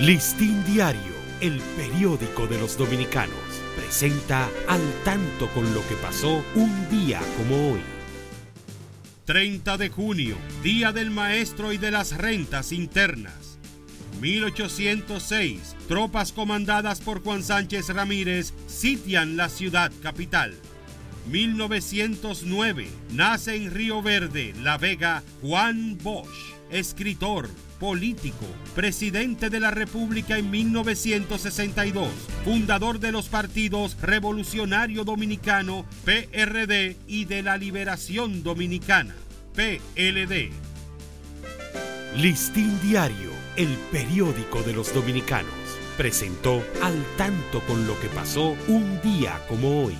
Listín Diario, el periódico de los dominicanos, presenta al tanto con lo que pasó un día como hoy. 30 de junio, Día del Maestro y de las Rentas Internas. 1806, tropas comandadas por Juan Sánchez Ramírez sitian la ciudad capital. 1909, nace en Río Verde, La Vega, Juan Bosch, escritor, político, presidente de la República en 1962, fundador de los partidos Revolucionario Dominicano, PRD, y de la Liberación Dominicana, PLD. Listín Diario, el periódico de los dominicanos, presentó al tanto con lo que pasó un día como hoy.